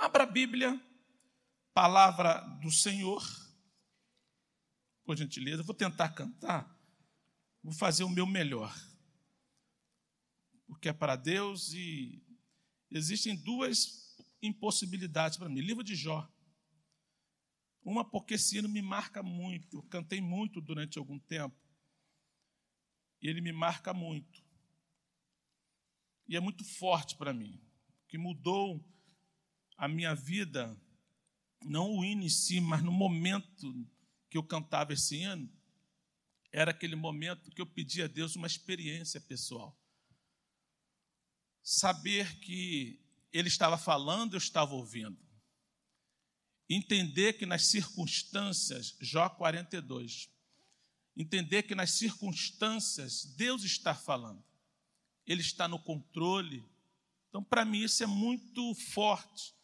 Abra a Bíblia, palavra do Senhor. Por gentileza, vou tentar cantar, vou fazer o meu melhor. Porque é para Deus e existem duas impossibilidades para mim. Livro de Jó. Uma porque esse hino me marca muito. Eu cantei muito durante algum tempo. E ele me marca muito. E é muito forte para mim. Que mudou a minha vida, não o hino em si, mas no momento que eu cantava esse hino, era aquele momento que eu pedia a Deus uma experiência pessoal. Saber que Ele estava falando, eu estava ouvindo. Entender que nas circunstâncias, Jó 42, entender que nas circunstâncias Deus está falando, Ele está no controle. Então, para mim, isso é muito forte.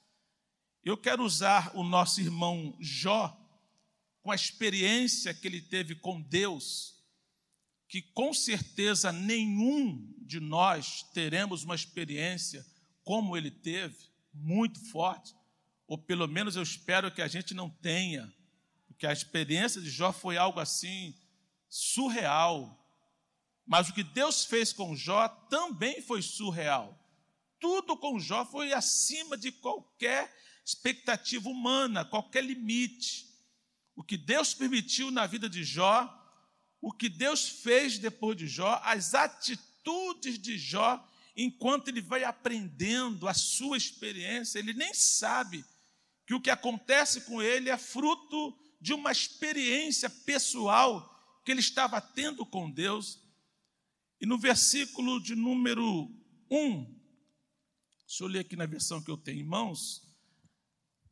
Eu quero usar o nosso irmão Jó, com a experiência que ele teve com Deus, que com certeza nenhum de nós teremos uma experiência como ele teve, muito forte, ou pelo menos eu espero que a gente não tenha, porque a experiência de Jó foi algo assim surreal. Mas o que Deus fez com Jó também foi surreal. Tudo com Jó foi acima de qualquer expectativa humana, qualquer limite. O que Deus permitiu na vida de Jó, o que Deus fez depois de Jó, as atitudes de Jó, enquanto ele vai aprendendo a sua experiência, ele nem sabe que o que acontece com ele é fruto de uma experiência pessoal que ele estava tendo com Deus. E no versículo de número 1, deixa eu ler aqui na versão que eu tenho em mãos,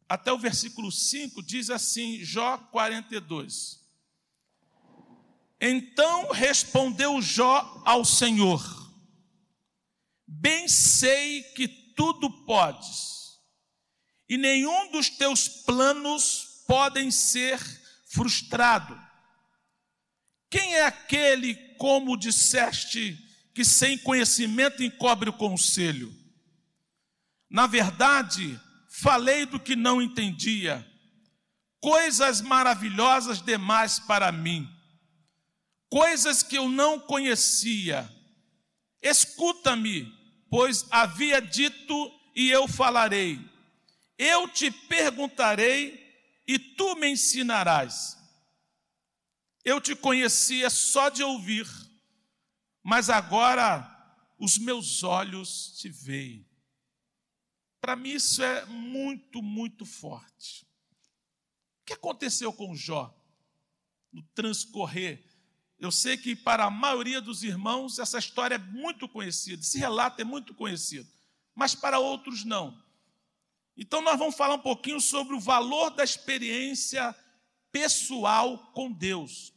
até o versículo 5 diz assim, Jó 42. Então respondeu Jó ao Senhor: Bem sei que tudo podes, e nenhum dos teus planos podem ser frustrado. Quem é aquele, como disseste, que sem conhecimento encobre o conselho? Na verdade, falei do que não entendia, coisas maravilhosas demais para mim, coisas que eu não conhecia. Escuta-me, pois havia dito e eu falarei. Eu te perguntarei e tu me ensinarás. Eu te conhecia só de ouvir, mas agora os meus olhos te veem. Para mim isso é muito, muito forte. O que aconteceu com Jó no transcorrer? Eu sei que para a maioria dos irmãos essa história é muito conhecida, esse relato é muito conhecido, mas para outros não. Então nós vamos falar um pouquinho sobre o valor da experiência pessoal com Deus.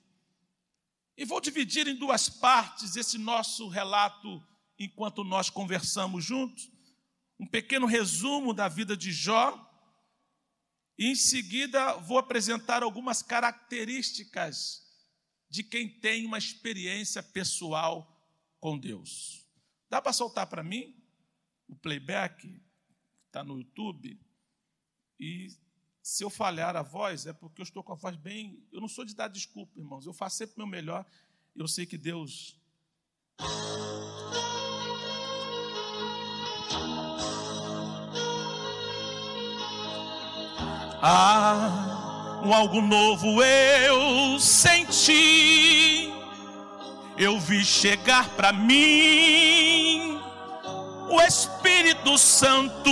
E vou dividir em duas partes esse nosso relato enquanto nós conversamos juntos um pequeno resumo da vida de Jó, e em seguida vou apresentar algumas características de quem tem uma experiência pessoal com Deus. Dá para soltar para mim o playback? Está no YouTube. E se eu falhar a voz, é porque eu estou com a voz bem. Eu não sou de dar desculpa, irmãos. Eu faço sempre o meu melhor. Eu sei que Deus Ah, um algo novo eu senti. Eu vi chegar para mim o Espírito Santo.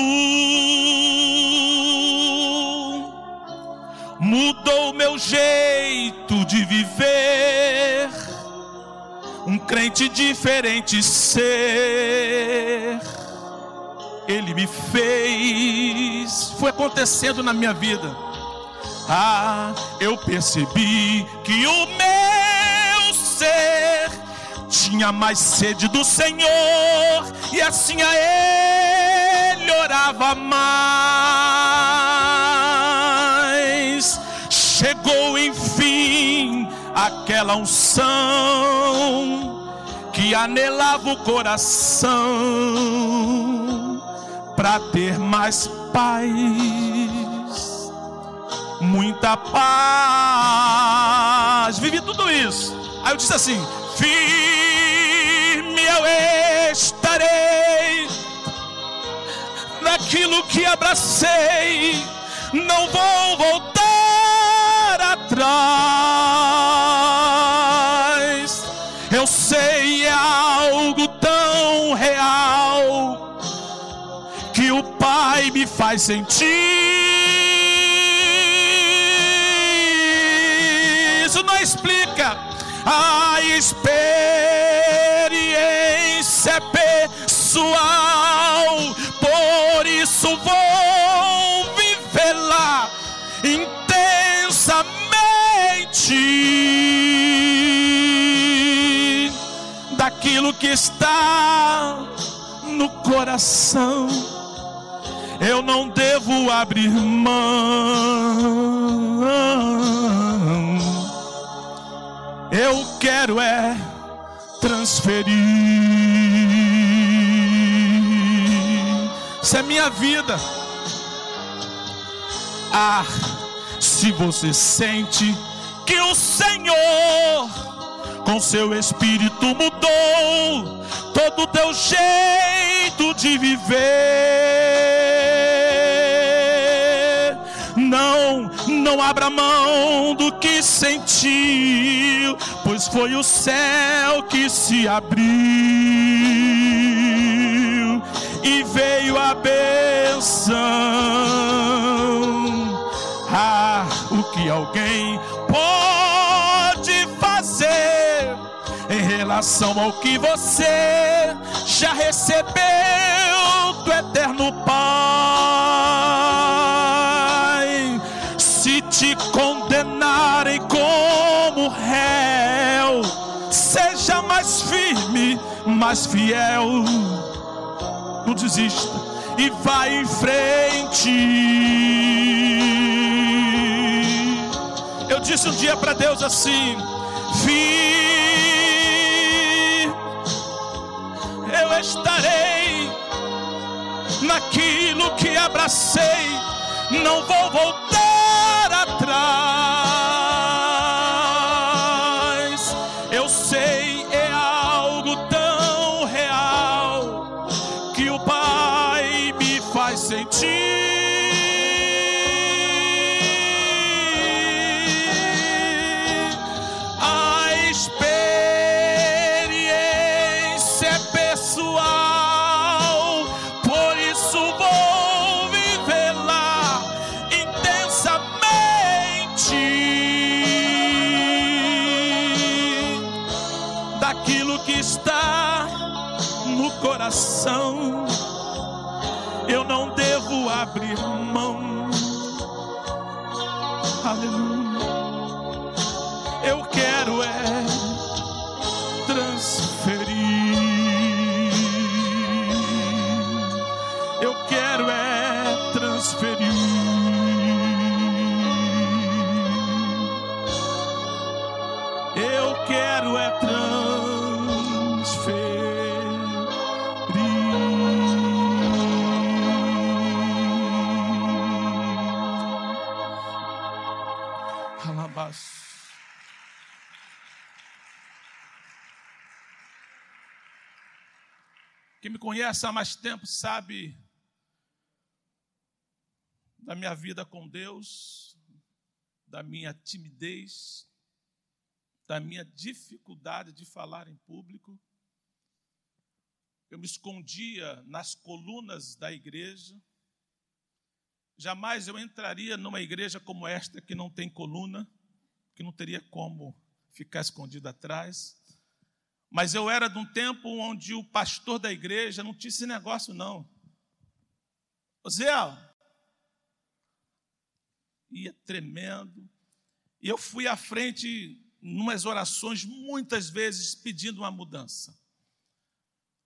Mudou meu jeito de viver. Um crente diferente ser ele me fez. Foi acontecendo na minha vida. Ah, eu percebi que o meu ser tinha mais sede do Senhor e assim a Ele orava mais. Chegou enfim aquela unção que anelava o coração para ter mais paz, muita paz. Vivi tudo isso. Aí eu disse assim: firme eu estarei naquilo que abracei, não vou voltar atrás. Eu sei é algo tão real que o Pai me faz sentir. Isso não explica a experiência pessoal, por isso vou vivê-la intensamente daquilo que está no coração. Eu não devo abrir mão. Eu quero é transferir. Isso é minha vida. Ah, se você sente que o Senhor com seu espírito mudou todo o teu jeito de viver. Não, abra mão do que sentiu, pois foi o céu que se abriu e veio a benção. Ah, o que alguém pode fazer em relação ao que você já recebeu do eterno Pai. Mais fiel. Não desista e vai em frente. Eu disse um dia para Deus assim: Vi, eu estarei naquilo que abracei, não vou voltar atrás. Abrir conhece há mais tempo sabe da minha vida com Deus, da minha timidez, da minha dificuldade de falar em público. Eu me escondia nas colunas da igreja. Jamais eu entraria numa igreja como esta que não tem coluna, que não teria como ficar escondido atrás. Mas eu era de um tempo onde o pastor da igreja não tinha esse negócio, não. Ô Zé, ia tremendo. E eu fui à frente, numas orações, muitas vezes pedindo uma mudança.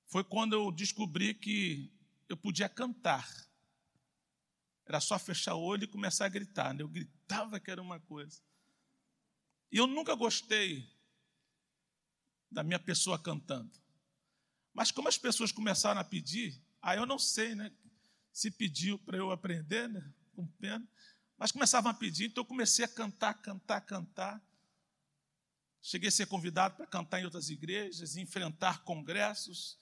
Foi quando eu descobri que eu podia cantar. Era só fechar o olho e começar a gritar. né? Eu gritava que era uma coisa. E eu nunca gostei da minha pessoa cantando. Mas como as pessoas começaram a pedir, aí eu não sei, né? se pediu para eu aprender, né, com pena, mas começavam a pedir, então eu comecei a cantar, cantar, cantar. Cheguei a ser convidado para cantar em outras igrejas, enfrentar congressos,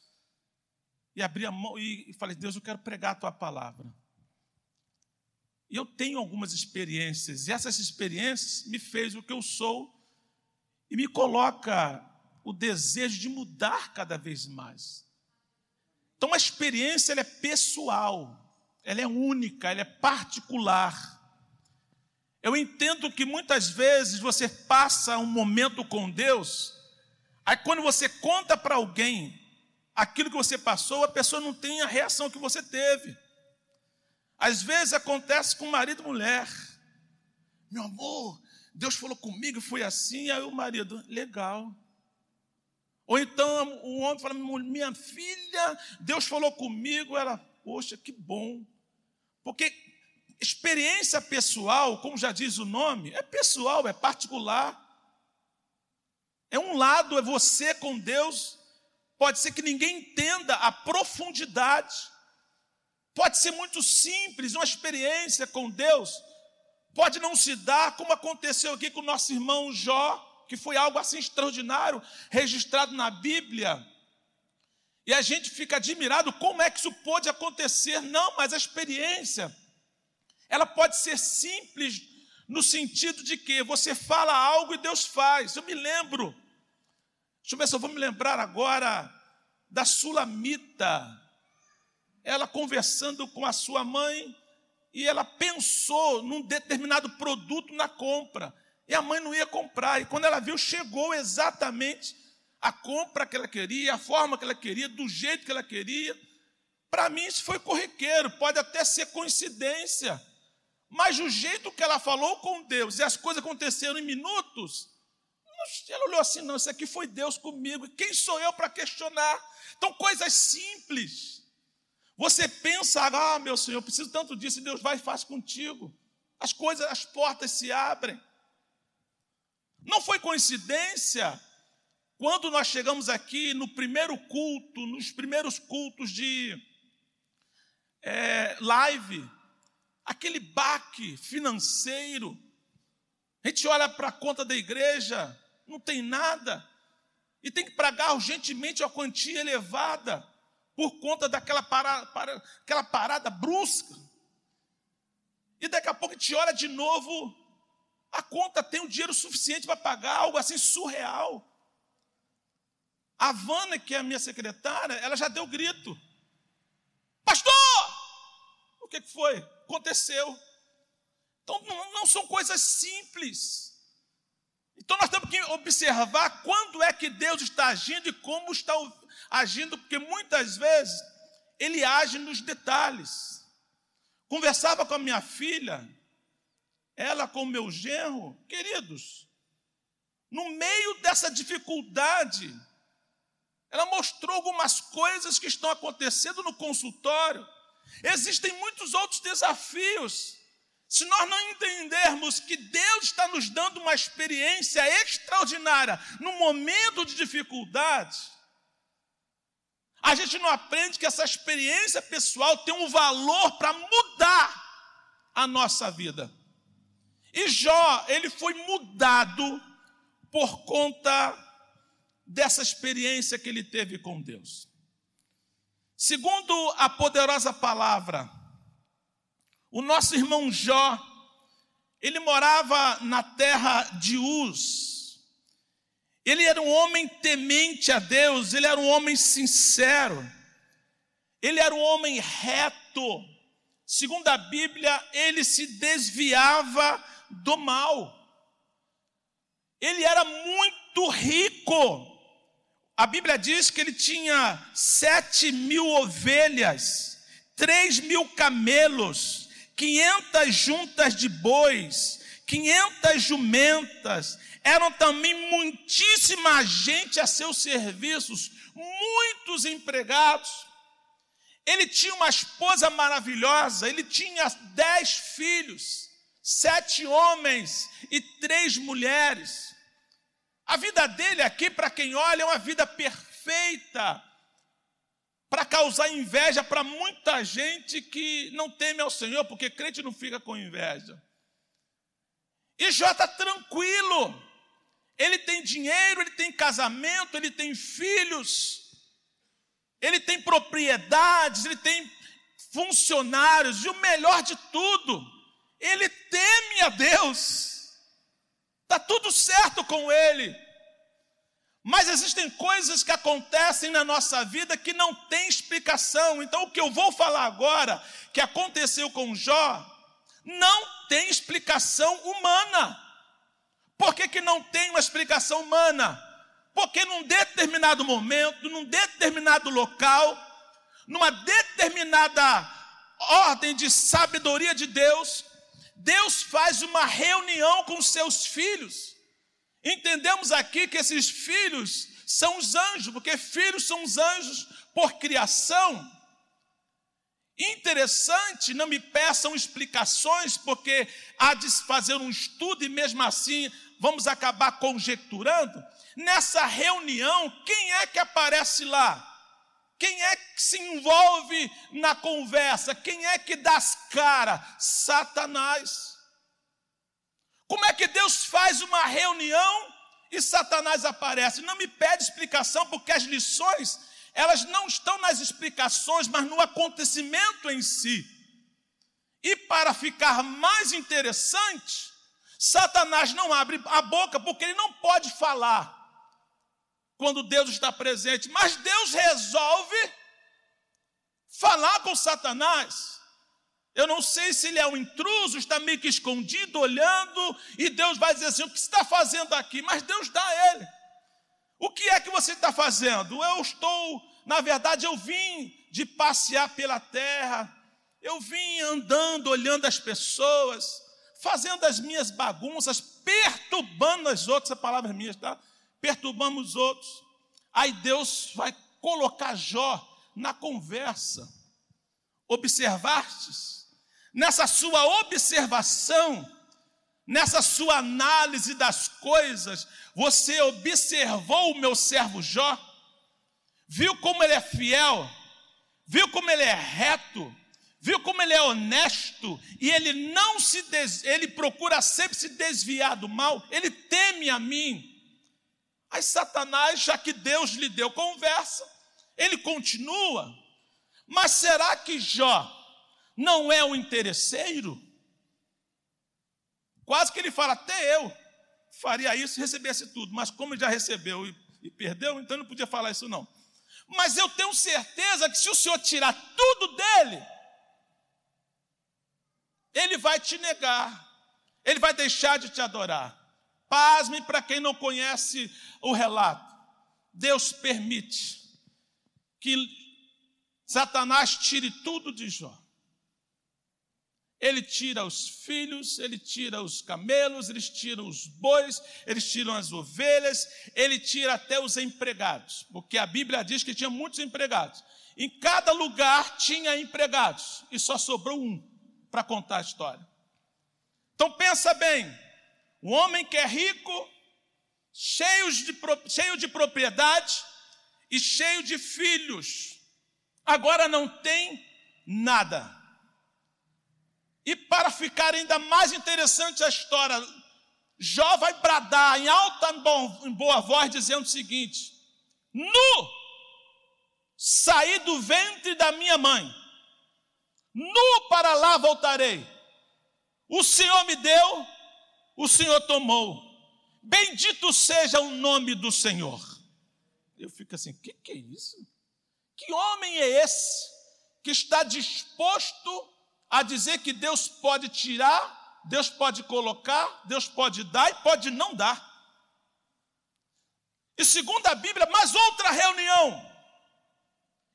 e abri a mão e falei: Deus, eu quero pregar a tua palavra. E eu tenho algumas experiências, e essas experiências me fez o que eu sou e me coloca o desejo de mudar cada vez mais. Então a experiência é pessoal, ela é única, ela é particular. Eu entendo que muitas vezes você passa um momento com Deus, aí quando você conta para alguém aquilo que você passou, a pessoa não tem a reação que você teve. Às vezes acontece com marido e mulher. Meu amor, Deus falou comigo, foi assim, aí o marido, legal. Ou então o homem fala, minha filha, Deus falou comigo, ela, poxa, que bom. Porque experiência pessoal, como já diz o nome, é pessoal, é particular. É um lado, é você com Deus. Pode ser que ninguém entenda a profundidade. Pode ser muito simples, uma experiência com Deus. Pode não se dar, como aconteceu aqui com o nosso irmão Jó, que foi algo assim extraordinário, registrado na Bíblia. E a gente fica admirado como é que isso pode acontecer. Não, mas a experiência, ela pode ser simples no sentido de que você fala algo e Deus faz. Eu me lembro, deixa eu ver se eu vou me lembrar agora da Sulamita ela conversando com a sua mãe, e ela pensou num determinado produto na compra, e a mãe não ia comprar, e quando ela viu, chegou exatamente a compra que ela queria, a forma que ela queria, do jeito que ela queria. Para mim, isso foi corriqueiro, pode até ser coincidência, mas o jeito que ela falou com Deus e as coisas aconteceram em minutos, ela olhou assim: não, isso aqui foi Deus comigo, quem sou eu para questionar? Então, coisas simples você pensa, ah, meu Senhor, eu preciso tanto disso, e Deus vai e faz contigo. As coisas, as portas se abrem. Não foi coincidência quando nós chegamos aqui no primeiro culto, nos primeiros cultos de é, live, aquele baque financeiro. A gente olha para a conta da igreja, não tem nada, e tem que pagar urgentemente uma quantia elevada por conta daquela parada, para, aquela parada brusca. E daqui a pouco te olha de novo, a conta tem o dinheiro suficiente para pagar, algo assim surreal. A Vana, que é a minha secretária, ela já deu grito. Pastor! O que foi? Aconteceu. Então não são coisas simples. Então nós temos que observar quando é que Deus está agindo e como está agindo, porque muitas vezes ele age nos detalhes. Conversava com a minha filha, ela com meu genro, queridos, no meio dessa dificuldade, ela mostrou algumas coisas que estão acontecendo no consultório. Existem muitos outros desafios. Se nós não entendermos que Deus está nos dando uma experiência extraordinária no momento de dificuldade, a gente não aprende que essa experiência pessoal tem um valor para mudar a nossa vida. E Jó, ele foi mudado por conta dessa experiência que ele teve com Deus. Segundo a poderosa palavra, o nosso irmão Jó, ele morava na terra de Uz, ele era um homem temente a Deus, ele era um homem sincero, ele era um homem reto. Segundo a Bíblia, ele se desviava do mal. Ele era muito rico. A Bíblia diz que ele tinha sete mil ovelhas, três mil camelos, quinhentas juntas de bois, quinhentas jumentas, eram também muitíssima gente a seus serviços, muitos empregados. Ele tinha uma esposa maravilhosa, ele tinha dez filhos, sete homens e três mulheres. A vida dele aqui, para quem olha, é uma vida perfeita. para causar inveja para muita gente que não teme ao Senhor, porque crente não fica com inveja. E Jó está tranquilo, ele tem dinheiro, ele tem casamento, ele tem filhos, ele tem propriedades, ele tem funcionários, e o melhor de tudo, ele teme a Deus, está tudo certo com ele. Mas existem coisas que acontecem na nossa vida que não tem explicação. Então, o que eu vou falar agora, que aconteceu com Jó, não tem explicação humana. Por que, que não tem uma explicação humana? Porque num determinado momento, num determinado local, numa determinada ordem de sabedoria de Deus, Deus faz uma reunião com seus filhos. Entendemos aqui que esses filhos são os anjos, porque filhos são os anjos por criação. Interessante, não me peçam explicações, porque há de fazer um estudo e mesmo assim vamos acabar conjecturando. Nessa reunião, quem é que aparece lá? Quem é que se envolve na conversa? Quem é que dá as cara? Satanás. Como é que Deus faz uma reunião e Satanás aparece? Não me pede explicação, porque as lições elas não estão nas explicações, mas no acontecimento em si. E para ficar mais interessante, Satanás não abre a boca porque ele não pode falar quando Deus está presente, mas Deus resolve falar com Satanás. Eu não sei se ele é um intruso, está meio que escondido, olhando, e Deus vai dizer assim: o que está fazendo aqui? Mas Deus dá a ele. O que é que você está fazendo? Eu estou, na verdade, eu vim de passear pela terra, eu vim andando, olhando as pessoas, fazendo as minhas bagunças, perturbando as outras, a palavra é minha, tá? Perturbamos os outros. Aí Deus vai colocar Jó na conversa. Observastes? Nessa sua observação, nessa sua análise das coisas, você observou o meu servo Jó? Viu como ele é fiel? Viu como ele é reto? Viu como ele é honesto e ele não se des... ele procura sempre se desviar do mal, ele teme a mim. Aí Satanás, já que Deus lhe deu conversa, ele continua. Mas será que Jó não é um interesseiro? Quase que ele fala, até eu faria isso recebesse tudo, mas como já recebeu e, e perdeu, então não podia falar isso não. Mas eu tenho certeza que se o Senhor tirar tudo dele, ele vai te negar, ele vai deixar de te adorar. Pasme para quem não conhece o relato. Deus permite que Satanás tire tudo de Jó. Ele tira os filhos, ele tira os camelos, eles tiram os bois, eles tiram as ovelhas, ele tira até os empregados, porque a Bíblia diz que tinha muitos empregados. Em cada lugar tinha empregados e só sobrou um para contar a história. Então pensa bem, um homem que é rico, cheio de, cheio de propriedade e cheio de filhos, agora não tem nada. E para ficar ainda mais interessante a história, Jó vai bradar em alta em boa voz, dizendo o seguinte: Nu saí do ventre da minha mãe, nu para lá voltarei. O Senhor me deu, o Senhor tomou. Bendito seja o nome do Senhor. Eu fico assim: o que, que é isso? Que homem é esse que está disposto a dizer que Deus pode tirar, Deus pode colocar, Deus pode dar e pode não dar. E segundo a Bíblia, mais outra reunião.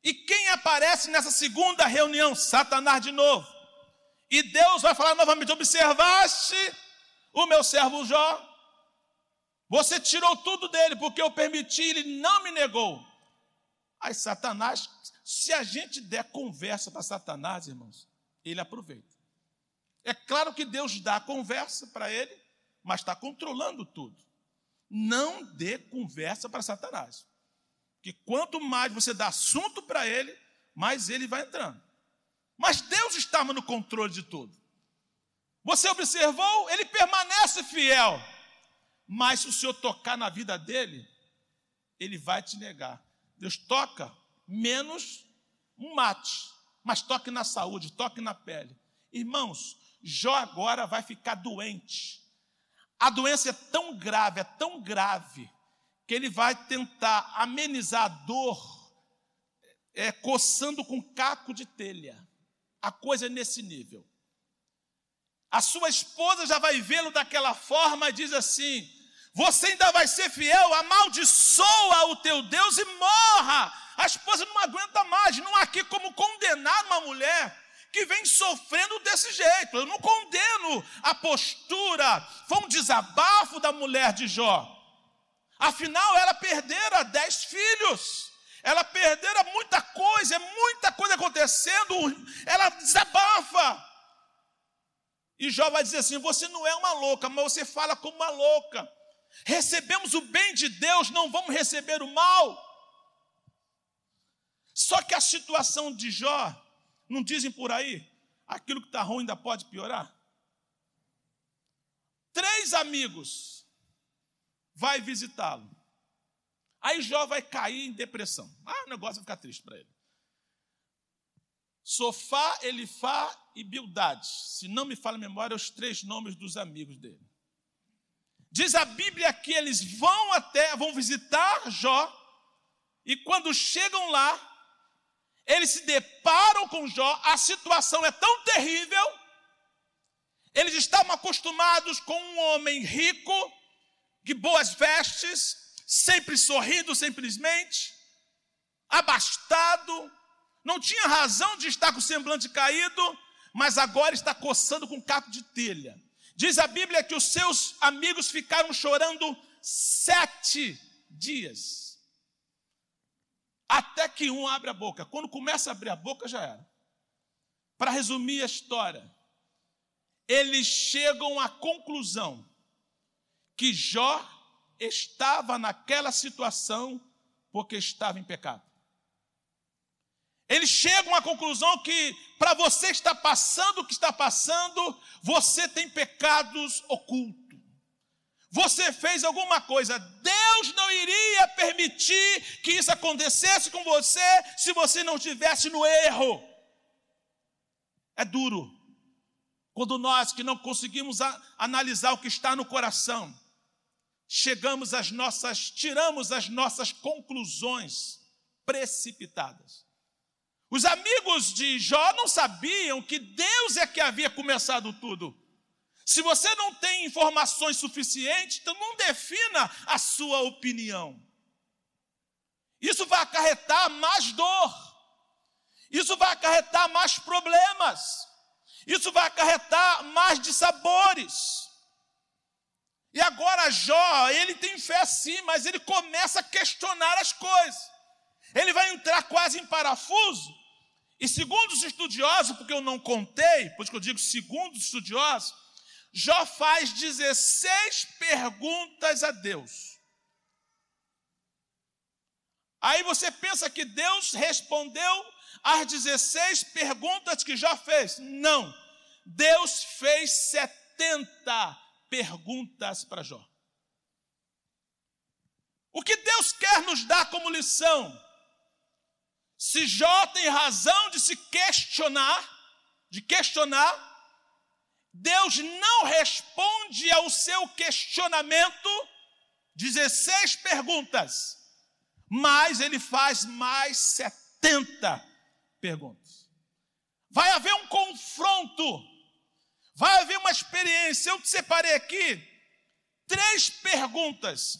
E quem aparece nessa segunda reunião? Satanás de novo. E Deus vai falar novamente: observaste o meu servo Jó. Você tirou tudo dele, porque eu permiti, ele não me negou. Aí Satanás, se a gente der conversa para Satanás, irmãos, ele aproveita. É claro que Deus dá conversa para ele, mas está controlando tudo. Não dê conversa para Satanás. Que quanto mais você dá assunto para ele, mais ele vai entrando. Mas Deus estava no controle de tudo. Você observou? Ele permanece fiel. Mas se o Senhor tocar na vida dele, ele vai te negar. Deus toca menos um mate, mas toque na saúde, toque na pele. Irmãos, Jó agora vai ficar doente. A doença é tão grave, é tão grave, que ele vai tentar amenizar a dor é, coçando com caco de telha. A coisa é nesse nível. A sua esposa já vai vê-lo daquela forma e diz assim: Você ainda vai ser fiel, amaldiçoa o teu Deus e morra. A esposa não aguenta mais, não há aqui como condenar uma mulher que vem sofrendo desse jeito. Eu não condeno a postura, foi um desabafo da mulher de Jó. Afinal, ela perdera dez filhos, ela perdera muita coisa, é muita coisa acontecendo, ela desabafa. E Jó vai dizer assim: Você não é uma louca, mas você fala como uma louca. Recebemos o bem de Deus, não vamos receber o mal. Só que a situação de Jó não dizem por aí? Aquilo que está ruim ainda pode piorar? Três amigos vai visitá-lo. Aí Jó vai cair em depressão. Ah, o negócio vai ficar triste para ele. Sofá, Elifá e Bildade. Se não me fala a memória, os três nomes dos amigos dele. Diz a Bíblia que eles vão até, vão visitar Jó, e quando chegam lá, eles se deparam com Jó, a situação é tão terrível, eles estavam acostumados com um homem rico, de boas vestes, sempre sorrindo simplesmente, abastado, não tinha razão de estar com o semblante caído, mas agora está coçando com caco de telha. Diz a Bíblia que os seus amigos ficaram chorando sete dias. Até que um abre a boca. Quando começa a abrir a boca, já era. Para resumir a história, eles chegam à conclusão que Jó estava naquela situação porque estava em pecado. Eles chegam à conclusão que para você estar passando o que está passando, você tem pecados ocultos você fez alguma coisa. Deus não iria permitir que isso acontecesse com você se você não estivesse no erro. É duro. Quando nós que não conseguimos analisar o que está no coração, chegamos às nossas, tiramos as nossas conclusões precipitadas. Os amigos de Jó não sabiam que Deus é que havia começado tudo. Se você não tem informações suficientes, então não defina a sua opinião. Isso vai acarretar mais dor. Isso vai acarretar mais problemas. Isso vai acarretar mais dissabores. E agora Jó, ele tem fé sim, mas ele começa a questionar as coisas. Ele vai entrar quase em parafuso. E segundo os estudiosos, porque eu não contei, por isso que eu digo segundo os estudiosos, Jó faz 16 perguntas a Deus. Aí você pensa que Deus respondeu às 16 perguntas que Jó fez. Não. Deus fez 70 perguntas para Jó. O que Deus quer nos dar como lição? Se Jó tem razão de se questionar, de questionar, Deus não responde ao seu questionamento, 16 perguntas, mas ele faz mais 70 perguntas. Vai haver um confronto, vai haver uma experiência. Eu te separei aqui três perguntas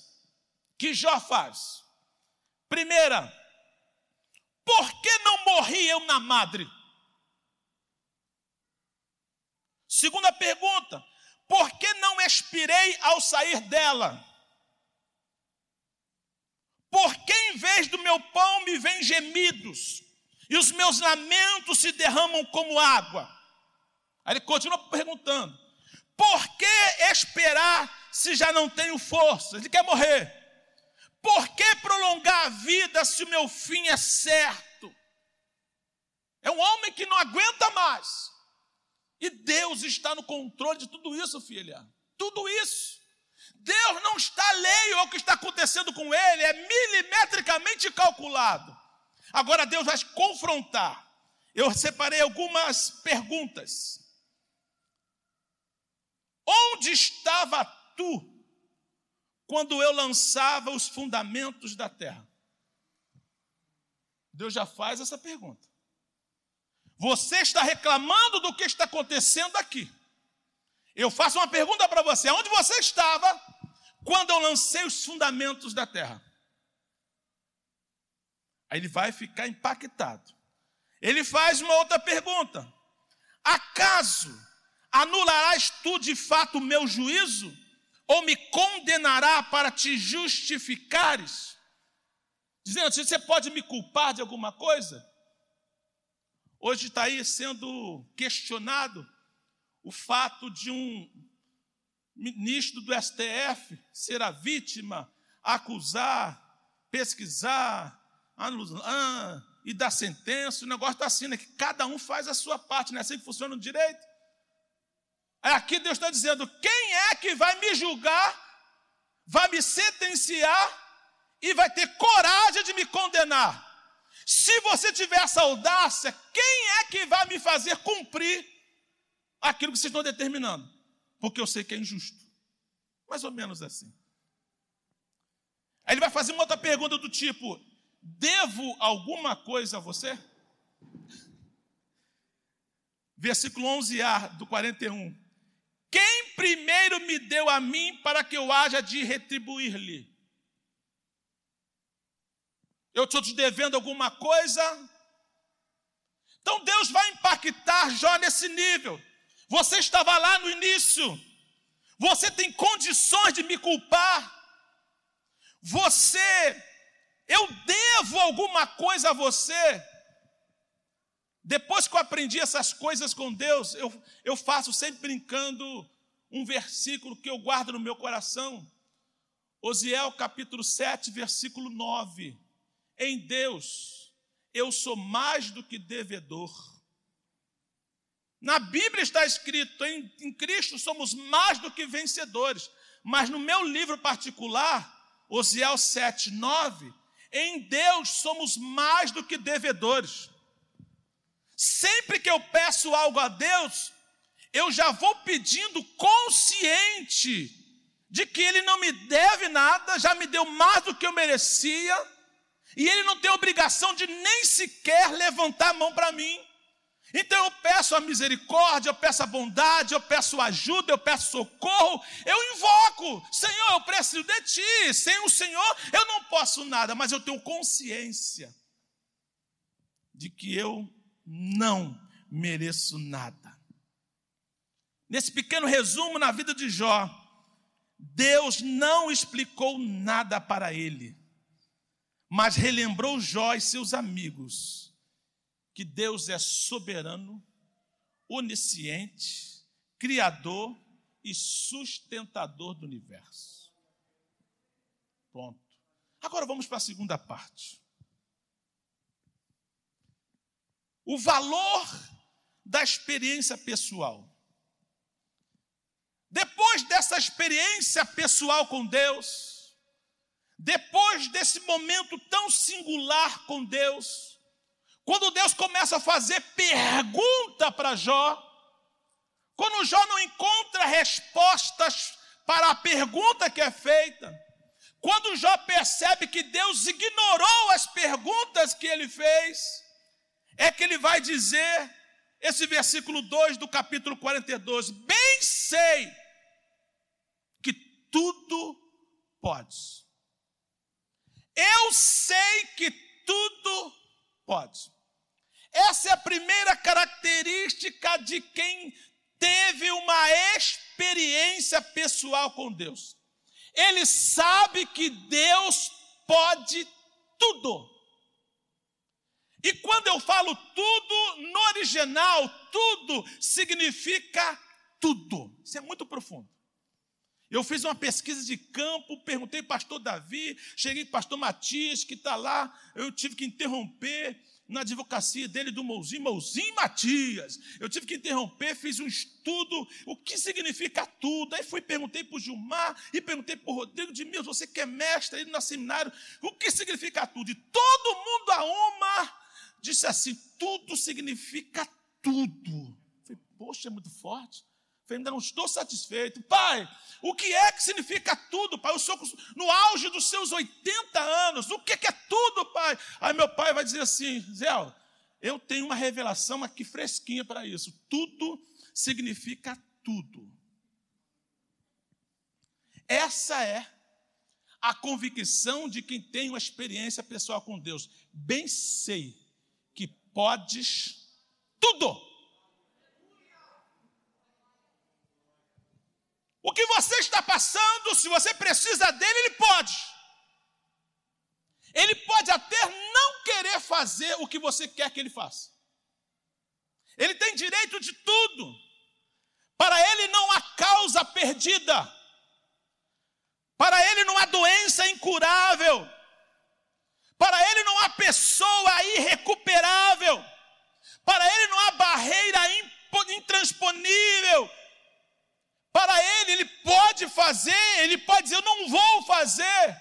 que Jó faz. Primeira, por que não morri eu na madre? Segunda pergunta: por que não expirei ao sair dela? Por que em vez do meu pão me vêm gemidos e os meus lamentos se derramam como água? Aí ele continua perguntando: por que esperar se já não tenho força? Ele quer morrer. Por que prolongar a vida se o meu fim é certo? É um homem que não aguenta mais. E Deus está no controle de tudo isso, filha. Tudo isso. Deus não está alheio ao que está acontecendo com ele, é milimetricamente calculado. Agora Deus vai confrontar. Eu separei algumas perguntas. Onde estava tu quando eu lançava os fundamentos da terra? Deus já faz essa pergunta. Você está reclamando do que está acontecendo aqui. Eu faço uma pergunta para você: onde você estava quando eu lancei os fundamentos da terra? Aí ele vai ficar impactado. Ele faz uma outra pergunta: acaso anularás tu de fato o meu juízo? Ou me condenará para te justificares? Dizendo assim: você pode me culpar de alguma coisa? Hoje está aí sendo questionado o fato de um ministro do STF ser a vítima, acusar, pesquisar, anular e dar sentença. O negócio está assim, né? Que cada um faz a sua parte, não é assim que funciona o direito? Aqui Deus está dizendo: quem é que vai me julgar, vai me sentenciar e vai ter coragem de me condenar? Se você tiver essa audácia, quem é que vai me fazer cumprir aquilo que vocês estão determinando? Porque eu sei que é injusto. Mais ou menos assim. Aí ele vai fazer uma outra pergunta do tipo: devo alguma coisa a você? Versículo 11a do 41. Quem primeiro me deu a mim para que eu haja de retribuir-lhe? Eu estou te devendo alguma coisa? Então Deus vai impactar Jó nesse nível. Você estava lá no início. Você tem condições de me culpar. Você, eu devo alguma coisa a você. Depois que eu aprendi essas coisas com Deus, eu, eu faço sempre brincando um versículo que eu guardo no meu coração. Osiel capítulo 7, versículo 9. Em Deus eu sou mais do que devedor. Na Bíblia está escrito: em, em Cristo somos mais do que vencedores. Mas no meu livro particular, Osiel 7, 9, em Deus somos mais do que devedores. Sempre que eu peço algo a Deus, eu já vou pedindo consciente de que Ele não me deve nada, já me deu mais do que eu merecia, e ele não tem obrigação de nem sequer levantar a mão para mim. Então eu peço a misericórdia, eu peço a bondade, eu peço ajuda, eu peço socorro, eu invoco, Senhor, eu preciso de Ti, sem o Senhor eu não posso nada, mas eu tenho consciência de que eu não mereço nada. Nesse pequeno resumo na vida de Jó, Deus não explicou nada para ele mas relembrou Jó e seus amigos que Deus é soberano, onisciente, criador e sustentador do universo. Ponto. Agora vamos para a segunda parte. O valor da experiência pessoal. Depois dessa experiência pessoal com Deus, depois desse momento tão singular com Deus, quando Deus começa a fazer pergunta para Jó, quando Jó não encontra respostas para a pergunta que é feita, quando Jó percebe que Deus ignorou as perguntas que ele fez, é que ele vai dizer, esse versículo 2 do capítulo 42, bem sei que tudo podes. Eu sei que tudo pode. Essa é a primeira característica de quem teve uma experiência pessoal com Deus. Ele sabe que Deus pode tudo. E quando eu falo tudo, no original, tudo significa tudo. Isso é muito profundo. Eu fiz uma pesquisa de campo, perguntei pastor Davi, cheguei pastor Matias, que está lá, eu tive que interromper na advocacia dele do Mouzinho, Mouzinho Matias. Eu tive que interromper, fiz um estudo, o que significa tudo. Aí fui, perguntei para o Gilmar e perguntei para o Rodrigo de Milos, você que é mestre aí no seminário, o que significa tudo? E todo mundo a uma disse assim: tudo significa tudo. Eu falei, poxa, é muito forte. Falei, ainda não estou satisfeito. Pai, o que é que significa tudo, pai? Eu sou no auge dos seus 80 anos. O que é tudo, pai? Aí meu pai vai dizer assim: Zé, eu tenho uma revelação aqui fresquinha para isso. Tudo significa tudo. Essa é a convicção de quem tem uma experiência pessoal com Deus. Bem sei que podes tudo O que você está passando, se você precisa dele, ele pode. Ele pode até não querer fazer o que você quer que ele faça. Ele tem direito de tudo. Para ele não há causa perdida. Para ele não há doença incurável. Para ele não há pessoa irrecuperável. Para ele não há barreira intransponível para ele, ele pode fazer, ele pode dizer: Eu não vou fazer,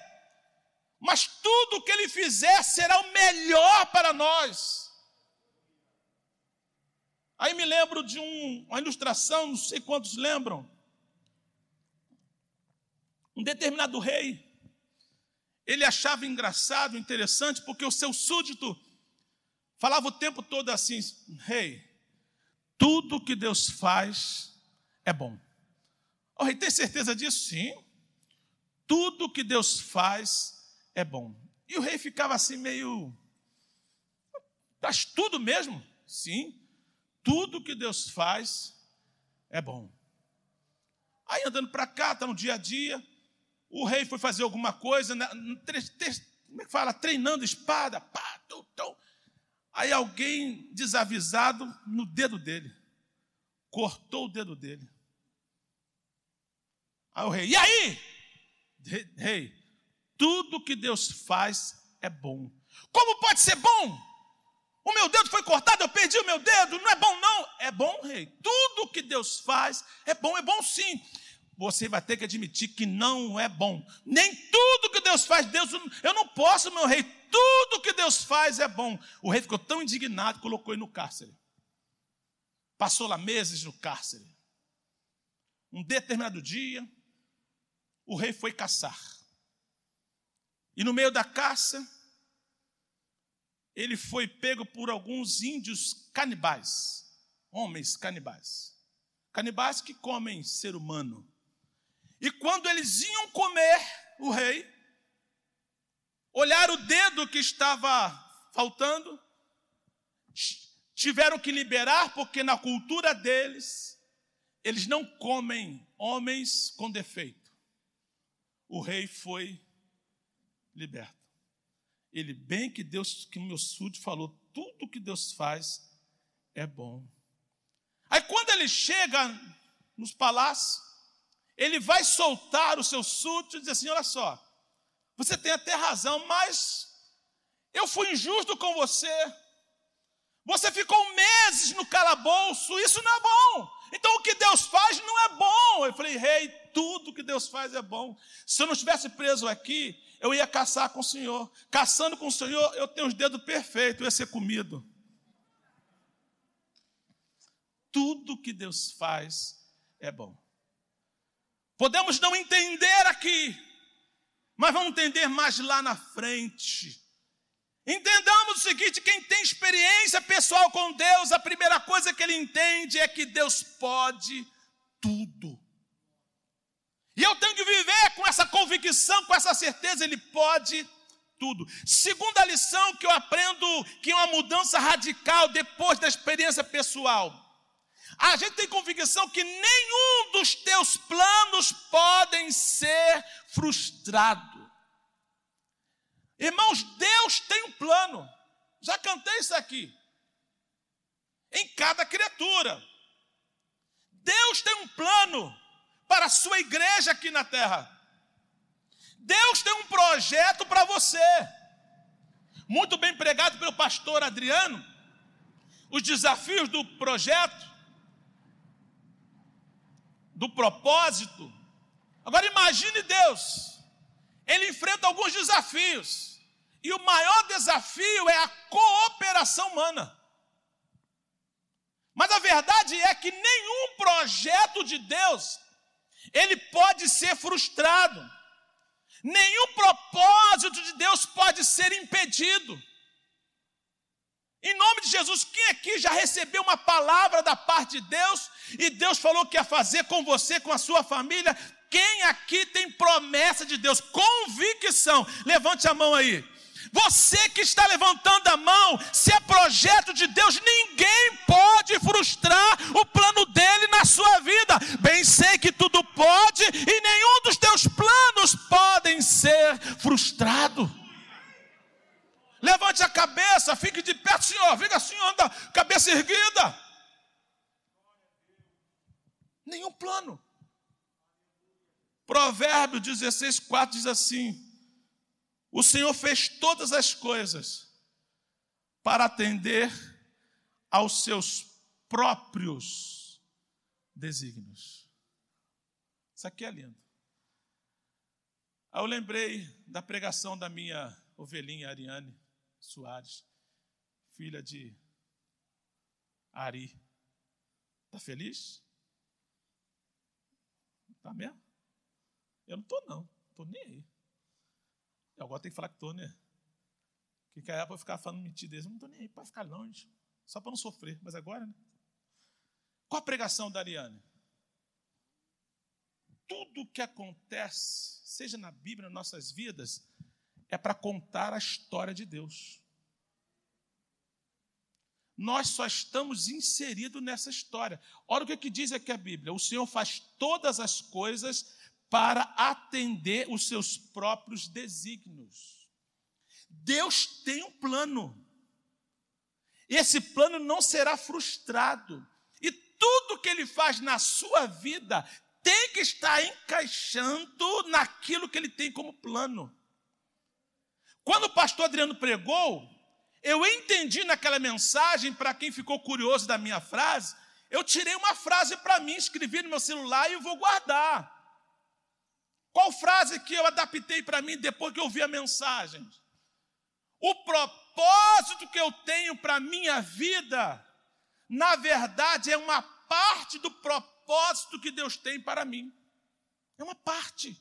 mas tudo que ele fizer será o melhor para nós. Aí me lembro de um, uma ilustração, não sei quantos lembram. Um determinado rei, ele achava engraçado, interessante, porque o seu súdito falava o tempo todo assim: Rei, tudo que Deus faz é bom. O rei tem certeza disso? Sim. Tudo que Deus faz é bom. E o rei ficava assim meio. Faz tudo mesmo? Sim. Tudo que Deus faz é bom. Aí andando para cá, está no dia a dia, o rei foi fazer alguma coisa, né, como é que fala? Treinando espada, pá, tum, tum. Aí alguém desavisado no dedo dele, cortou o dedo dele. Aí o rei, e aí? Rei, tudo que Deus faz é bom. Como pode ser bom? O meu dedo foi cortado, eu perdi o meu dedo, não é bom não. É bom, rei. Tudo que Deus faz é bom, é bom sim. Você vai ter que admitir que não é bom. Nem tudo que Deus faz, Deus, eu não posso, meu rei. Tudo que Deus faz é bom. O rei ficou tão indignado que colocou ele no cárcere. Passou lá meses no cárcere. Um determinado dia, o rei foi caçar. E no meio da caça, ele foi pego por alguns índios canibais, homens canibais. Canibais que comem ser humano. E quando eles iam comer o rei, olharam o dedo que estava faltando, tiveram que liberar, porque na cultura deles, eles não comem homens com defeito o rei foi liberto. Ele, bem que Deus, que o meu súdito falou, tudo que Deus faz é bom. Aí quando ele chega nos palácios, ele vai soltar o seu súdito e diz assim: olha só, você tem até razão, mas eu fui injusto com você. Você ficou meses no calabouço, isso não é bom. Então o que Deus faz não é bom. Eu falei, rei, tudo que Deus faz é bom. Se eu não estivesse preso aqui, eu ia caçar com o Senhor. Caçando com o Senhor, eu tenho os dedos perfeitos, eu ia ser comido. Tudo que Deus faz é bom. Podemos não entender aqui, mas vamos entender mais lá na frente. Entendamos o seguinte: quem tem experiência pessoal com Deus, a primeira coisa que ele entende é que Deus pode tudo. E eu tenho que viver com essa convicção, com essa certeza, ele pode tudo. Segunda lição que eu aprendo, que é uma mudança radical depois da experiência pessoal. A gente tem convicção que nenhum dos teus planos podem ser frustrado. Irmãos, Deus tem um plano. Já cantei isso aqui. Em cada criatura. Deus tem um plano para a sua igreja aqui na terra. Deus tem um projeto para você. Muito bem pregado pelo pastor Adriano, os desafios do projeto, do propósito. Agora imagine Deus, ele enfrenta alguns desafios, e o maior desafio é a cooperação humana. Mas a verdade é que nenhum projeto de Deus ele pode ser frustrado. Nenhum propósito de Deus pode ser impedido. Em nome de Jesus, quem aqui já recebeu uma palavra da parte de Deus e Deus falou que ia fazer com você, com a sua família? Quem aqui tem promessa de Deus? Convicção. Levante a mão aí. Você que está levantando a mão, se é projeto de Deus, ninguém pode frustrar o plano dele na sua vida. Bem sei que tudo pode e nenhum dos teus planos podem ser frustrado. Levante a cabeça, fique de pé, Senhor. Fica assim, anda, cabeça erguida. Nenhum plano. Provérbio 16, 4 diz assim: o Senhor fez todas as coisas para atender aos seus próprios desígnios. Isso aqui é lindo. Aí eu lembrei da pregação da minha ovelhinha Ariane Soares, filha de Ari. Está feliz? Está mesmo? Eu não estou, não. Estou nem aí. Eu agora tenho que falar que estou, né? Que quer para ficar falando mentira não estou nem aí para ficar longe. Só para não sofrer. Mas agora, né? Qual a pregação da Ariane? Tudo que acontece, seja na Bíblia, nas nossas vidas, é para contar a história de Deus. Nós só estamos inseridos nessa história. Olha o que, que diz aqui a Bíblia: o Senhor faz todas as coisas para atender os seus próprios desígnios. Deus tem um plano. Esse plano não será frustrado. E tudo que ele faz na sua vida tem que estar encaixando naquilo que ele tem como plano. Quando o pastor Adriano pregou, eu entendi naquela mensagem, para quem ficou curioso da minha frase, eu tirei uma frase para mim, escrevi no meu celular e vou guardar. Qual frase que eu adaptei para mim depois que eu ouvi a mensagem? O propósito que eu tenho para a minha vida, na verdade, é uma parte do propósito que Deus tem para mim. É uma parte.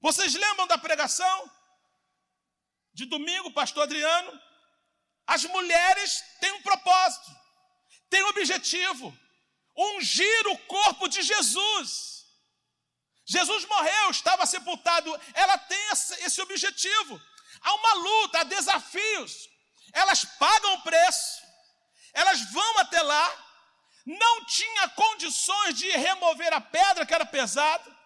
Vocês lembram da pregação de domingo, pastor Adriano? As mulheres têm um propósito, têm um objetivo: ungir o corpo de Jesus. Jesus morreu, estava sepultado. Ela tem esse objetivo. Há uma luta, há desafios. Elas pagam o preço, elas vão até lá. Não tinha condições de remover a pedra, que era pesada,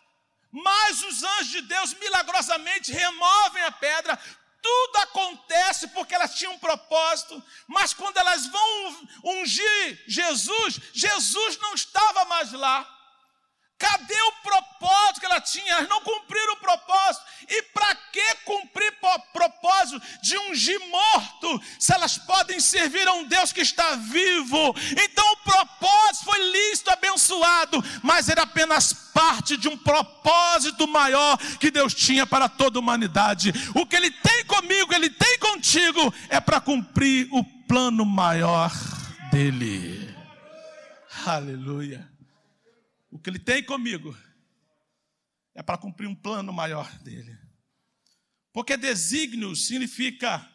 mas os anjos de Deus milagrosamente removem a pedra. Tudo acontece porque elas tinham um propósito, mas quando elas vão ungir Jesus, Jesus não estava mais lá. Cadê o propósito que ela tinha? Elas não cumpriram o propósito. E para que cumprir o propósito de ungir morto, se elas podem servir a um Deus que está vivo? Então o propósito foi lícito, abençoado, mas era apenas parte de um propósito maior que Deus tinha para toda a humanidade. O que Ele tem comigo, Ele tem contigo, é para cumprir o plano maior dele. Aleluia. Que ele tem comigo é para cumprir um plano maior dele. Porque desígnio significa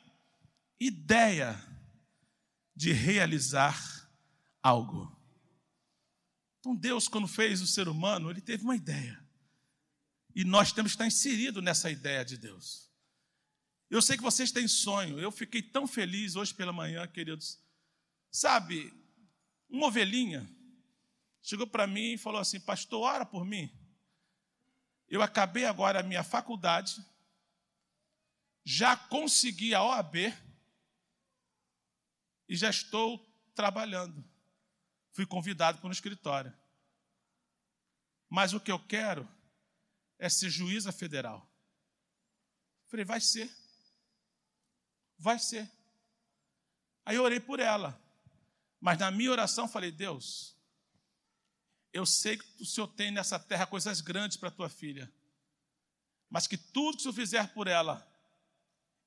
ideia de realizar algo. Então Deus, quando fez o ser humano, ele teve uma ideia. E nós temos que estar inseridos nessa ideia de Deus. Eu sei que vocês têm sonho. Eu fiquei tão feliz hoje pela manhã, queridos. Sabe, uma ovelhinha chegou para mim e falou assim: Pastor, ora por mim. Eu acabei agora a minha faculdade, já consegui a OAB e já estou trabalhando. Fui convidado para um escritório. mas o que eu quero é ser juíza federal. Falei, vai ser. Vai ser. Aí eu orei por ela. Mas na minha oração falei, Deus, eu sei que o Senhor tem nessa terra coisas grandes para tua filha. Mas que tudo que o Senhor fizer por ela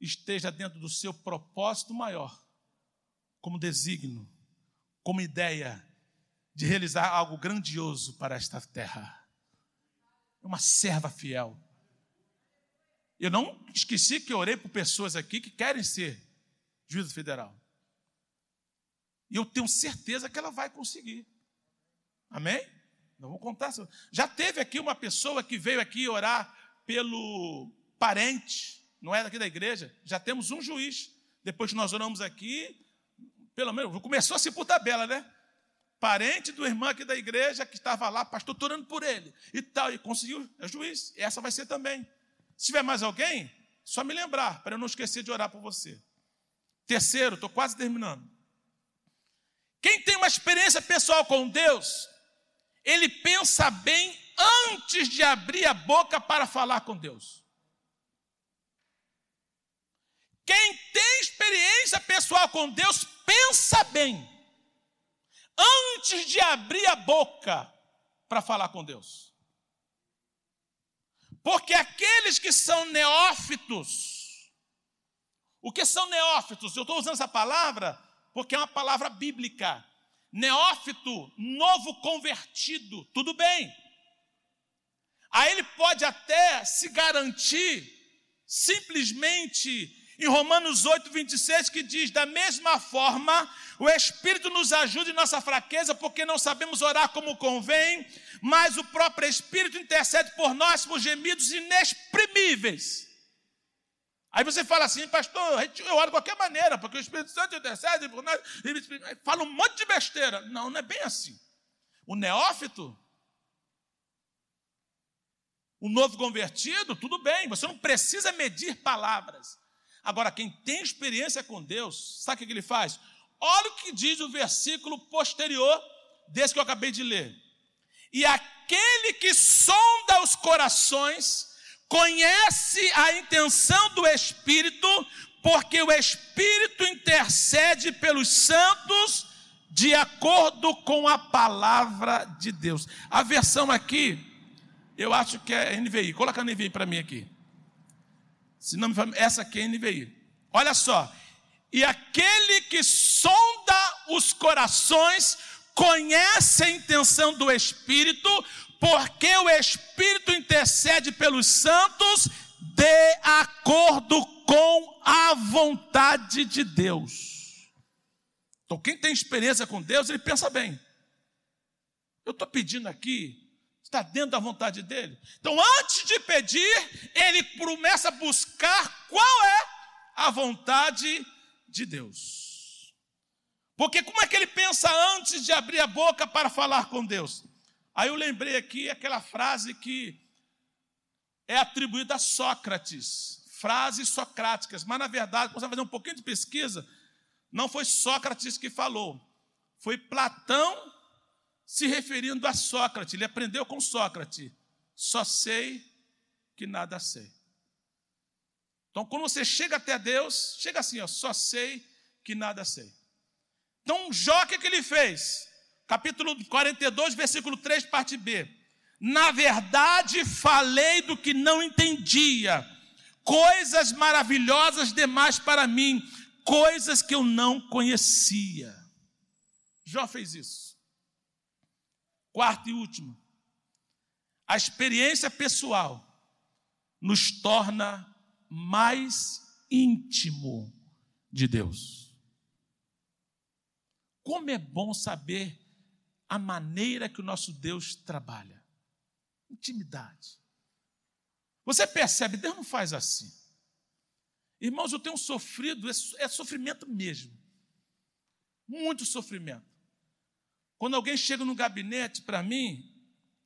esteja dentro do seu propósito maior, como desígnio, como ideia de realizar algo grandioso para esta terra. É uma serva fiel. Eu não esqueci que orei por pessoas aqui que querem ser juízo federal. E eu tenho certeza que ela vai conseguir. Amém? Não vou contar. Já teve aqui uma pessoa que veio aqui orar pelo parente, não é daqui da igreja. Já temos um juiz. Depois que nós oramos aqui, pelo menos, começou assim por tabela, né? Parente do irmão aqui da igreja que estava lá, pastor, orando por ele e tal, e conseguiu, é juiz. Essa vai ser também. Se tiver mais alguém, só me lembrar, para eu não esquecer de orar por você. Terceiro, estou quase terminando. Quem tem uma experiência pessoal com Deus, ele pensa bem antes de abrir a boca para falar com Deus. Quem tem experiência pessoal com Deus, pensa bem antes de abrir a boca para falar com Deus. Porque aqueles que são neófitos, o que são neófitos? Eu estou usando essa palavra porque é uma palavra bíblica. Neófito, novo convertido, tudo bem. Aí ele pode até se garantir simplesmente em Romanos 8, 26, que diz: Da mesma forma, o Espírito nos ajuda em nossa fraqueza, porque não sabemos orar como convém, mas o próprio Espírito intercede por nós por gemidos inexprimíveis. Aí você fala assim, pastor, eu oro de qualquer maneira, porque o Espírito Santo intercede por nós. Fala um monte de besteira. Não, não é bem assim. O neófito, o novo convertido, tudo bem, você não precisa medir palavras. Agora, quem tem experiência com Deus, sabe o que ele faz? Olha o que diz o versículo posterior desse que eu acabei de ler. E aquele que sonda os corações, conhece a intenção do Espírito, porque o Espírito intercede pelos santos de acordo com a palavra de Deus. A versão aqui, eu acho que é NVI. Coloca a NVI para mim aqui. Se não me fala, essa aqui é NVI. Olha só. E aquele que sonda os corações conhece a intenção do Espírito, porque o Espírito intercede pelos santos de acordo com a vontade de Deus. Então, quem tem experiência com Deus, ele pensa bem. Eu estou pedindo aqui está dentro da vontade dele. Então, antes de pedir, ele começa a buscar qual é a vontade de Deus. Porque como é que ele pensa antes de abrir a boca para falar com Deus? Aí eu lembrei aqui aquela frase que é atribuída a Sócrates, frases socráticas, mas na verdade, quando você fazer um pouquinho de pesquisa, não foi Sócrates que falou, foi Platão se referindo a Sócrates. Ele aprendeu com Sócrates: só sei que nada sei. Então, quando você chega até Deus, chega assim: ó, só sei que nada sei. Então, Jó, o que, que ele fez? Capítulo 42, versículo 3, parte B. Na verdade, falei do que não entendia, coisas maravilhosas demais para mim, coisas que eu não conhecia. Jó fez isso. Quarto e último, a experiência pessoal nos torna mais íntimo de Deus. Como é bom saber a maneira que o nosso Deus trabalha. Intimidade. Você percebe, Deus não faz assim. Irmãos, eu tenho sofrido, é sofrimento mesmo. Muito sofrimento. Quando alguém chega no gabinete para mim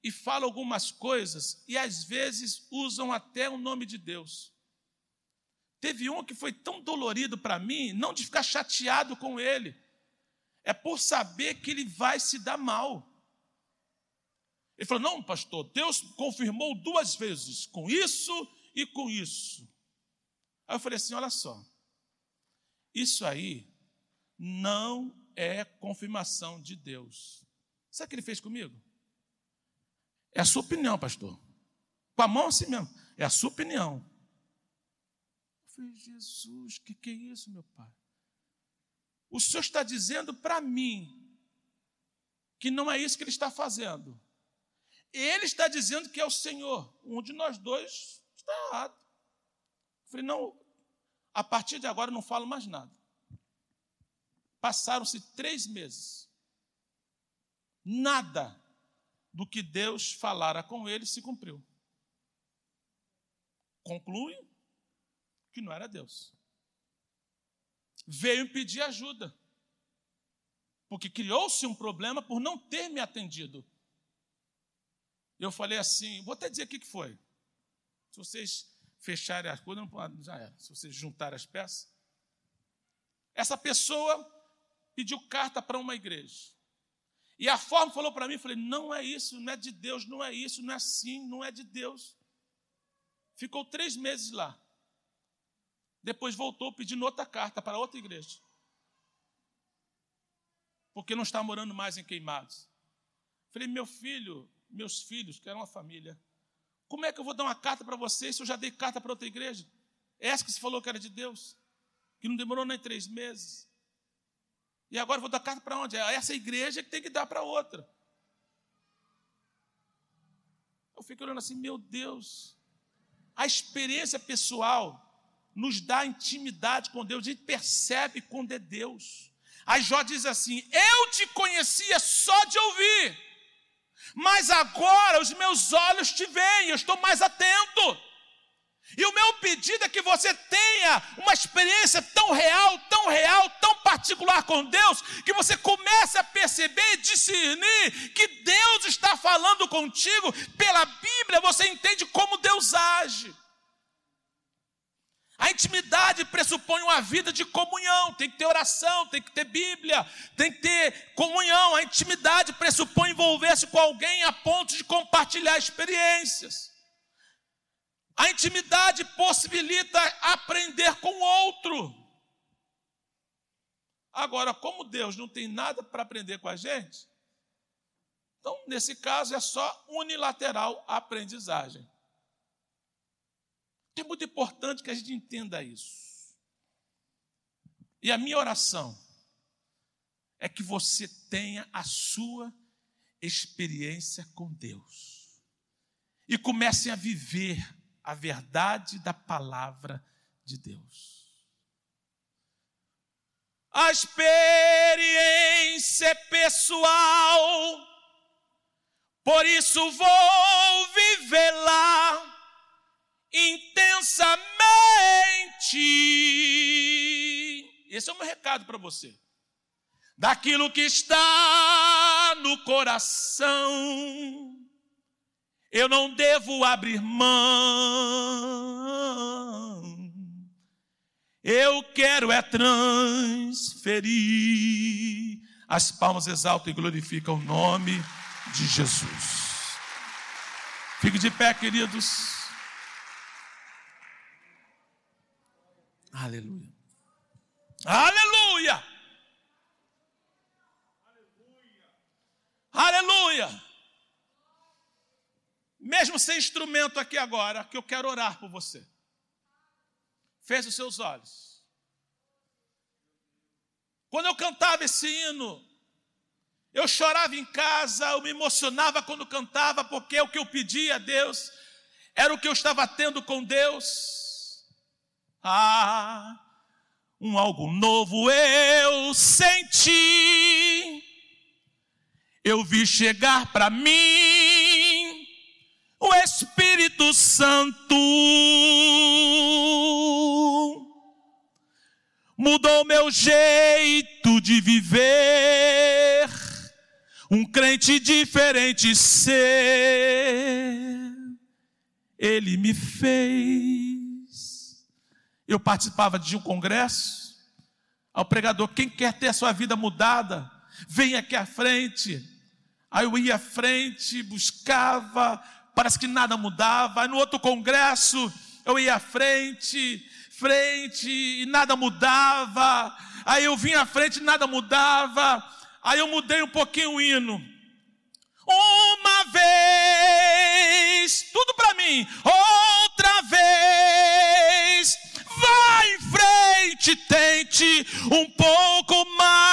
e fala algumas coisas, e às vezes usam até o nome de Deus. Teve um que foi tão dolorido para mim, não de ficar chateado com ele, é por saber que ele vai se dar mal. Ele falou: Não, pastor, Deus confirmou duas vezes, com isso e com isso. Aí eu falei assim: Olha só, isso aí não é confirmação de Deus. Sabe o que ele fez comigo? É a sua opinião, pastor. Com a mão assim mesmo. É a sua opinião. Eu falei, Jesus, o que, que é isso, meu pai? O senhor está dizendo para mim que não é isso que ele está fazendo. Ele está dizendo que é o Senhor. Um de nós dois está errado. Eu falei, não, a partir de agora eu não falo mais nada. Passaram-se três meses. Nada do que Deus falara com ele se cumpriu. Conclui que não era Deus. Veio pedir ajuda. Porque criou-se um problema por não ter me atendido. Eu falei assim, vou até dizer o que foi. Se vocês fecharem as coisas, já era. Se vocês juntarem as peças. Essa pessoa pediu carta para uma igreja. E a forma falou para mim, falei, não é isso, não é de Deus, não é isso, não é assim, não é de Deus. Ficou três meses lá. Depois voltou pedindo outra carta para outra igreja. Porque não está morando mais em Queimados. Falei, meu filho, meus filhos, que eram uma família, como é que eu vou dar uma carta para vocês se eu já dei carta para outra igreja? Essa que se falou que era de Deus, que não demorou nem três meses. E agora vou dar carta para onde? É essa igreja que tem que dar para outra. Eu fico olhando assim, meu Deus. A experiência pessoal nos dá intimidade com Deus, a gente percebe quando é Deus. Aí Jó diz assim: Eu te conhecia só de ouvir mas agora os meus olhos te veem, eu estou mais atento. E o meu pedido é que você tenha uma experiência tão real, tão real, tão particular com Deus, que você comece a perceber e discernir que Deus está falando contigo. Pela Bíblia você entende como Deus age. A intimidade pressupõe uma vida de comunhão, tem que ter oração, tem que ter Bíblia, tem que ter comunhão. A intimidade pressupõe envolver-se com alguém a ponto de compartilhar experiências. A intimidade possibilita aprender com o outro. Agora, como Deus não tem nada para aprender com a gente, então, nesse caso, é só unilateral aprendizagem. É muito importante que a gente entenda isso. E a minha oração é que você tenha a sua experiência com Deus e comece a viver a verdade da palavra de Deus. A experiência é pessoal, por isso vou viver lá intensamente. Esse é o meu recado para você. Daquilo que está no coração, eu não devo abrir mão. Eu quero é transferir. As palmas exaltam e glorificam o nome de Jesus. Fique de pé, queridos. Aleluia. Aleluia. Aleluia. Mesmo sem instrumento aqui agora, que eu quero orar por você. Feche os seus olhos. Quando eu cantava esse hino, eu chorava em casa, eu me emocionava quando cantava, porque o que eu pedia a Deus era o que eu estava tendo com Deus. Ah, um algo novo eu senti. Eu vi chegar para mim o Espírito Santo. Mudou meu jeito de viver. Um crente diferente ser. Ele me fez eu participava de um congresso, ao pregador, quem quer ter a sua vida mudada, vem aqui à frente. Aí eu ia à frente, buscava, parece que nada mudava. Aí no outro congresso, eu ia à frente, frente, e nada mudava. Aí eu vinha à frente, nada mudava. Aí eu mudei um pouquinho o hino. Uma vez, tudo para mim. Outra vez, tente um pouco mais.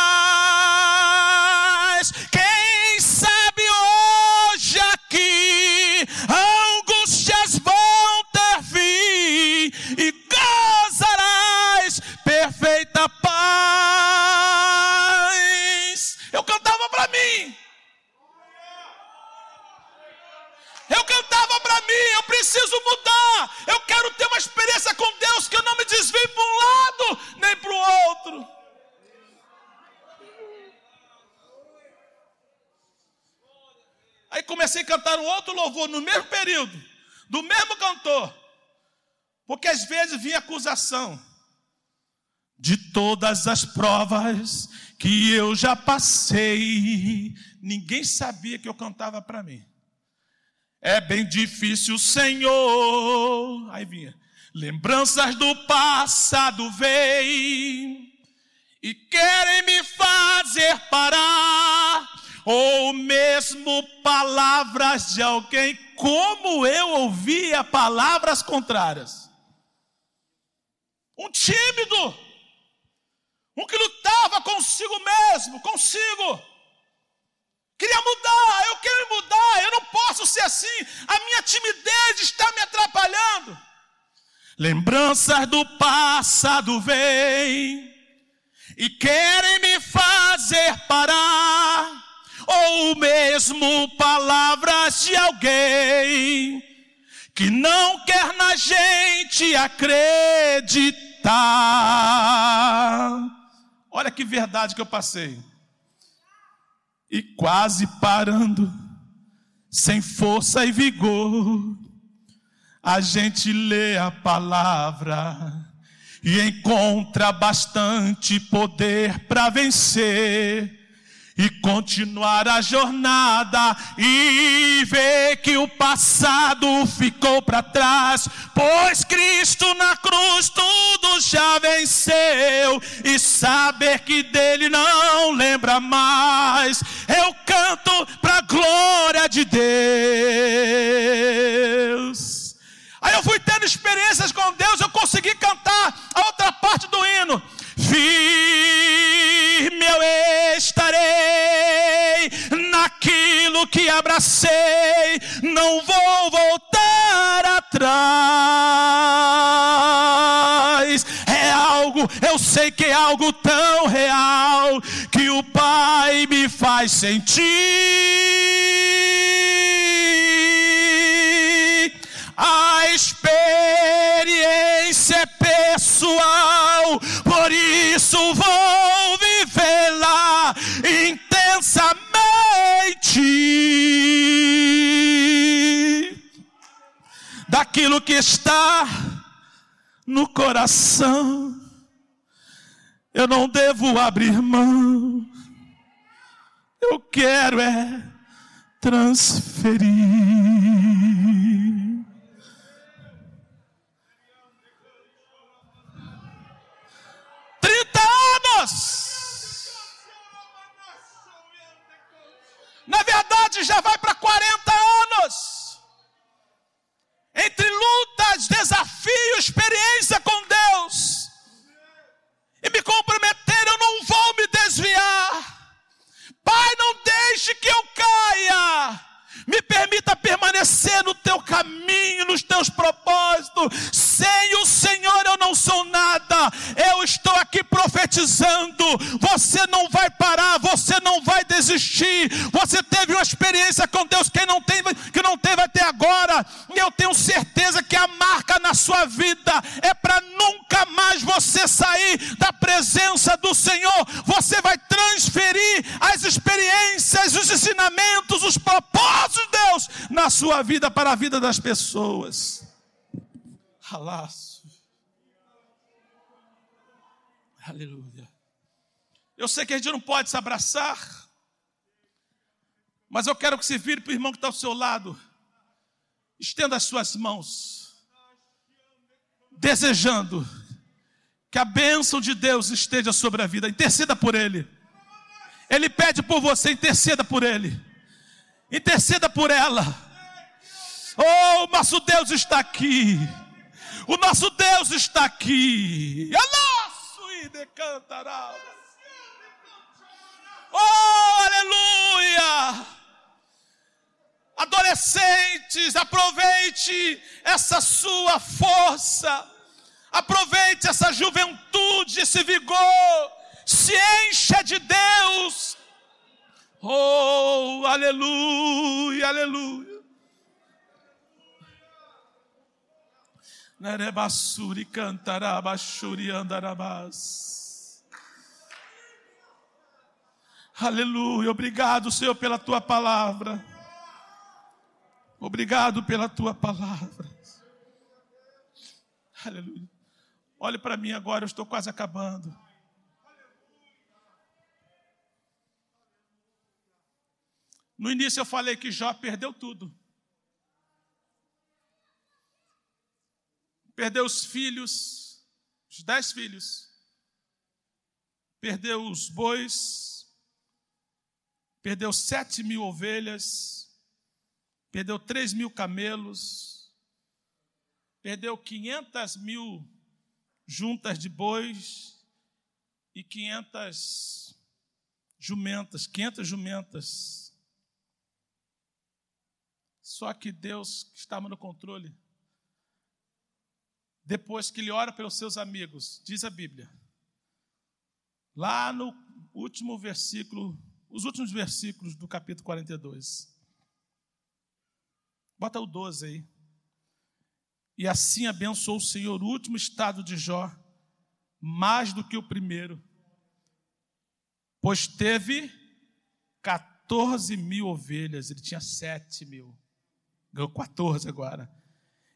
Preciso mudar. Eu quero ter uma experiência com Deus que eu não me desvie para um lado nem para o outro. Aí comecei a cantar um outro louvor no mesmo período, do mesmo cantor. Porque às vezes vinha acusação de todas as provas que eu já passei. Ninguém sabia que eu cantava para mim. É bem difícil, Senhor. Aí vinha. Lembranças do passado vêm e querem me fazer parar, ou mesmo palavras de alguém, como eu ouvia palavras contrárias. Um tímido, um que lutava consigo mesmo, consigo. Queria mudar, eu quero mudar, eu não posso ser assim, a minha timidez está me atrapalhando. Lembranças do passado vêm e querem me fazer parar, ou mesmo palavras de alguém que não quer na gente acreditar. Olha que verdade que eu passei e quase parando, sem força e vigor, a gente lê a palavra e encontra bastante poder para vencer e continuar a jornada e ver que o passado ficou para trás, pois Cristo na cruz tudo já venceu e saber que dele não lembra mais. Eu canto para a glória de Deus. Aí eu fui tendo experiências com Deus, eu consegui cantar a outra parte do hino. Firme eu estarei naquilo que abracei, não vou voltar atrás. É algo, eu sei que é algo tão real que o Pai me faz sentir. A experiência é pessoal, por isso vou vivê-la intensamente. Daquilo que está no coração, eu não devo abrir mão. Eu quero é transferir. Para a vida das pessoas. Alaço. Aleluia. Eu sei que a gente não pode se abraçar, Mas eu quero que você vire para o irmão que está ao seu lado. Estenda as suas mãos, desejando que a bênção de Deus esteja sobre a vida. Interceda por ele. Ele pede por você, interceda por ele. Interceda por ela. Oh, nosso Deus está aqui. O nosso Deus está aqui. É nosso e decantará. Oh, aleluia! Adolescentes, aproveite essa sua força, aproveite essa juventude, esse vigor, se encha de Deus. Oh, aleluia, aleluia. Aleluia, obrigado, Senhor, pela tua palavra. Obrigado pela tua palavra. Aleluia. Olhe para mim agora, eu estou quase acabando. No início eu falei que Jó perdeu tudo. Perdeu os filhos, os dez filhos. Perdeu os bois. Perdeu sete mil ovelhas. Perdeu três mil camelos. Perdeu quinhentas mil juntas de bois e quinhentas jumentas, quinhentas jumentas. Só que Deus estava no controle. Depois que ele ora pelos seus amigos, diz a Bíblia, lá no último versículo, os últimos versículos do capítulo 42. Bota o 12 aí. E assim abençoou o Senhor o último estado de Jó, mais do que o primeiro, pois teve 14 mil ovelhas, ele tinha 7 mil, ganhou 14 agora.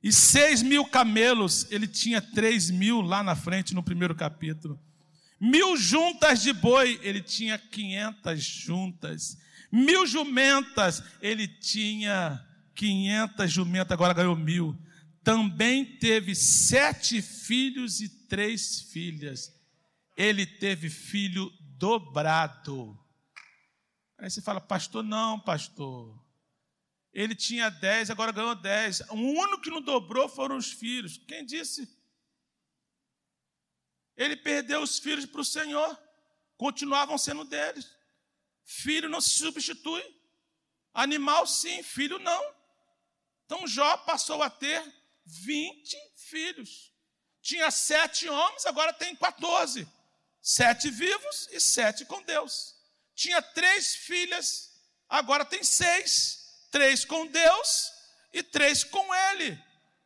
E 6 mil camelos, ele tinha 3 mil lá na frente no primeiro capítulo. Mil juntas de boi, ele tinha 500 juntas. Mil jumentas, ele tinha 500 jumentas, agora ganhou mil também teve sete filhos e três filhas. Ele teve filho dobrado. Aí você fala, pastor, não, pastor. Ele tinha dez, agora ganhou dez. O único que não dobrou foram os filhos. Quem disse? Ele perdeu os filhos para o Senhor. Continuavam sendo deles. Filho não se substitui. Animal, sim, filho não. Então Jó passou a ter 20 filhos. Tinha sete homens, agora tem 14. Sete vivos e sete com Deus. Tinha três filhas, agora tem seis. Três com Deus e três com ele.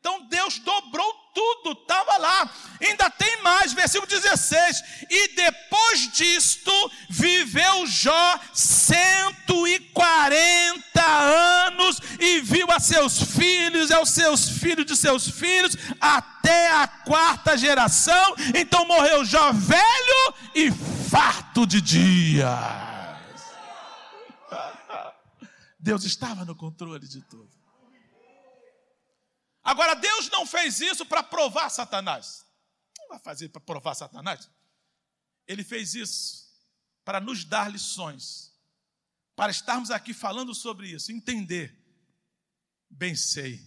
Então Deus dobrou tudo, estava lá. Ainda tem mais, versículo 16. E depois disto, viveu Jó 140 anos e viu a seus filhos aos seus filhos de seus filhos até a quarta geração. Então morreu Jó velho e farto de dias. Deus estava no controle de tudo. Agora, Deus não fez isso para provar Satanás. Não vai fazer para provar Satanás. Ele fez isso para nos dar lições, para estarmos aqui falando sobre isso, entender. Bem sei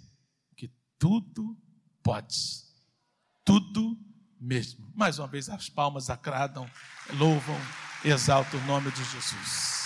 que tudo pode, tudo mesmo. Mais uma vez, as palmas agradam, louvam, exaltam o nome de Jesus.